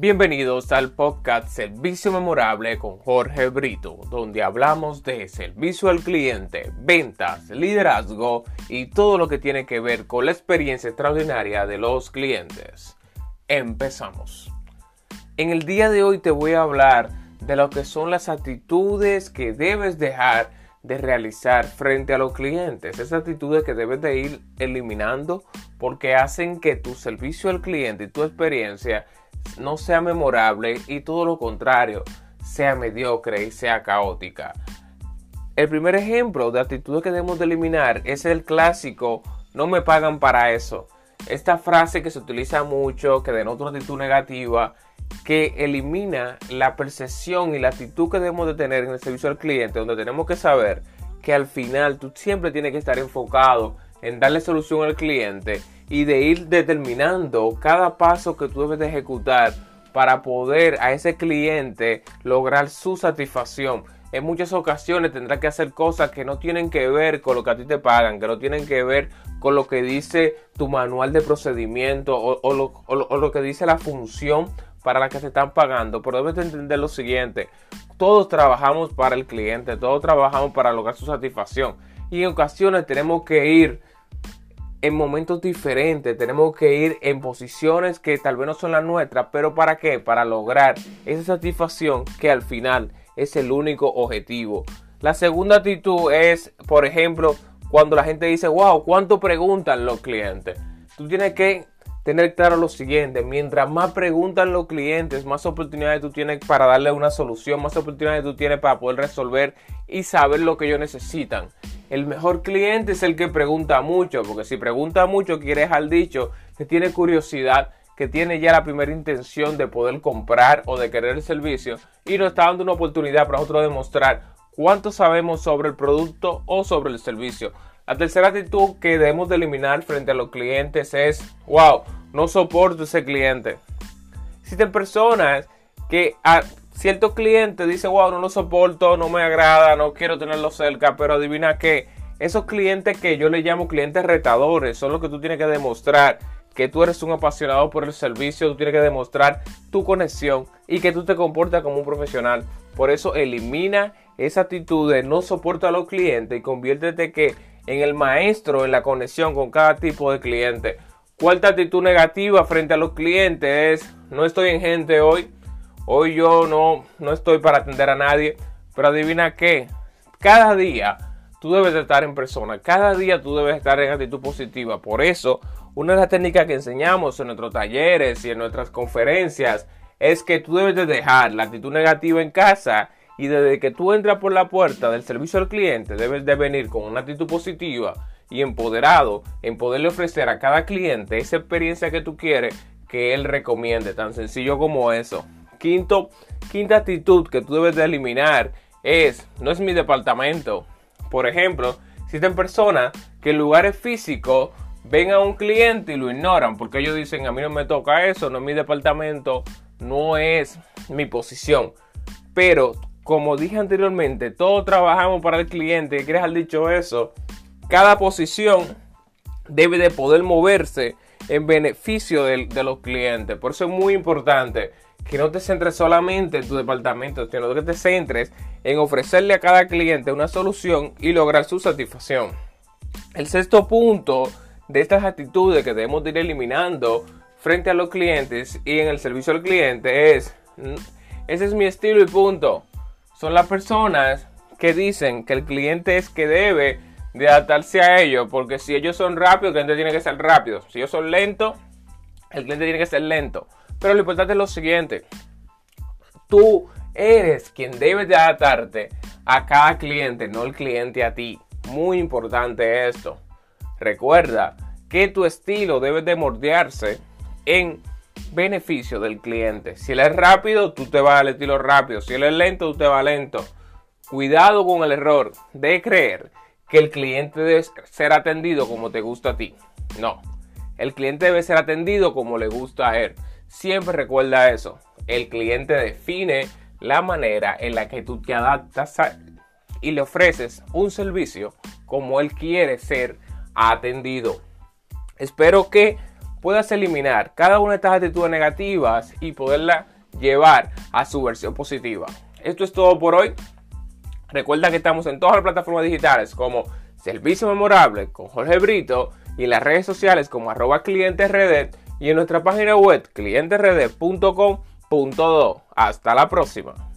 Bienvenidos al podcast Servicio Memorable con Jorge Brito, donde hablamos de servicio al cliente, ventas, liderazgo y todo lo que tiene que ver con la experiencia extraordinaria de los clientes. Empezamos. En el día de hoy te voy a hablar de lo que son las actitudes que debes dejar de realizar frente a los clientes. Esas actitudes que debes de ir eliminando porque hacen que tu servicio al cliente y tu experiencia no sea memorable y todo lo contrario, sea mediocre y sea caótica. El primer ejemplo de actitudes que debemos de eliminar es el clásico no me pagan para eso. Esta frase que se utiliza mucho, que denota una actitud negativa, que elimina la percepción y la actitud que debemos de tener en el servicio al cliente, donde tenemos que saber que al final tú siempre tienes que estar enfocado en darle solución al cliente y de ir determinando cada paso que tú debes de ejecutar para poder a ese cliente lograr su satisfacción. En muchas ocasiones tendrás que hacer cosas que no tienen que ver con lo que a ti te pagan, que no tienen que ver con lo que dice tu manual de procedimiento o, lo, que dice la función para la que se están pagando. Pero debes entender lo siguiente, todos trabajamos para el cliente, todos trabajamos para lograr su satisfacción. Y en ocasiones tenemos que ir en momentos diferentes, tenemos que ir en posiciones que tal vez no son las nuestras, pero ¿para qué? Para lograr esa satisfacción que al final es el único objetivo. La segunda actitud es, por ejemplo, cuando la gente dice, wow, ¿cuánto preguntan los clientes? Tú tienes que tener claro lo siguiente, mientras más preguntan los clientes, más oportunidades tú tienes para darle una solución, más oportunidades tú tienes para poder resolver y saber lo que ellos necesitan. El mejor cliente es el que pregunta mucho, porque si pregunta mucho quiere dejar dicho que tiene curiosidad, que tiene ya la primera intención de poder comprar o de querer el servicio y nos está dando una oportunidad para nosotros demostrar cuánto sabemos sobre el producto o sobre el servicio. La tercera actitud que debemos de eliminar frente a los clientes es, wow, no soporto ese cliente. Existen personas que a cierto cliente dice, wow, no lo soporto, no me agrada, no quiero tenerlo cerca, pero adivina qué, esos clientes que yo le llamo clientes retadores son los que tú tienes que demostrar que tú eres un apasionado por el servicio, tú tienes que demostrar tu conexión y que tú te comportas como un profesional. Por eso elimina esa actitud de no soporto a los clientes y conviértete que en el maestro en la conexión con cada tipo de cliente. Cuarta actitud negativa frente a los clientes es no estoy en gente hoy. Hoy yo no, no estoy para atender a nadie. Pero adivina qué. Cada día tú debes de estar en persona. Cada día tú debes estar en actitud positiva. Por eso, una de las técnicas que enseñamos en nuestros talleres y en nuestras conferencias es que tú debes de dejar la actitud negativa en casa y desde que tú entras por la puerta del servicio al cliente debes de venir con una actitud positiva y empoderado en poderle ofrecer a cada cliente esa experiencia que tú quieres que él recomiende, tan sencillo como eso. Quinto, quinta actitud que tú debes de eliminar es, no es mi departamento. Por ejemplo, existen personas que en lugares físicos ven a un cliente y lo ignoran porque ellos dicen, a mí no me toca eso, no es mi departamento, no es mi posición. Pero como dije anteriormente, todos trabajamos para el cliente. Quieres haber dicho eso, cada posición debe de poder moverse en beneficio de, de, los clientes. Por eso es muy importante que no te centres solamente en tu departamento, sino que te centres en ofrecerle a cada cliente una solución y lograr su satisfacción. El sexto punto de estas actitudes que debemos ir eliminando frente a los clientes y en el servicio al cliente es, ese es mi estilo y punto son las personas que dicen que el cliente es que debe de adaptarse a ellos, porque si ellos son rápidos, el cliente tiene que ser rápido. Si ellos son lentos, el cliente tiene que ser lento. Pero lo importante es lo siguiente, tú eres quien debe de adaptarte a cada cliente, no el cliente a ti. Muy importante esto. Recuerda que tu estilo debe de mordearse en beneficio del cliente. Si él es rápido, tú te vas al estilo rápido. Si él es lento, tú te vas lento. Cuidado con el error de creer que el cliente debe ser atendido como te gusta a ti. No, el cliente debe ser atendido como le gusta a él. Siempre recuerda eso. El cliente define la manera en la que tú te adaptas y le ofreces un servicio como él quiere ser atendido. Espero que puedas eliminar cada una de estas actitudes negativas y poderla llevar a su versión positiva. Esto es todo por hoy. Recuerda que estamos en todas las plataformas digitales como Servicio Memorable con Jorge Brito y en las redes sociales como arroba clientesredet y en nuestra página web clientesredet.com.do. Hasta la próxima.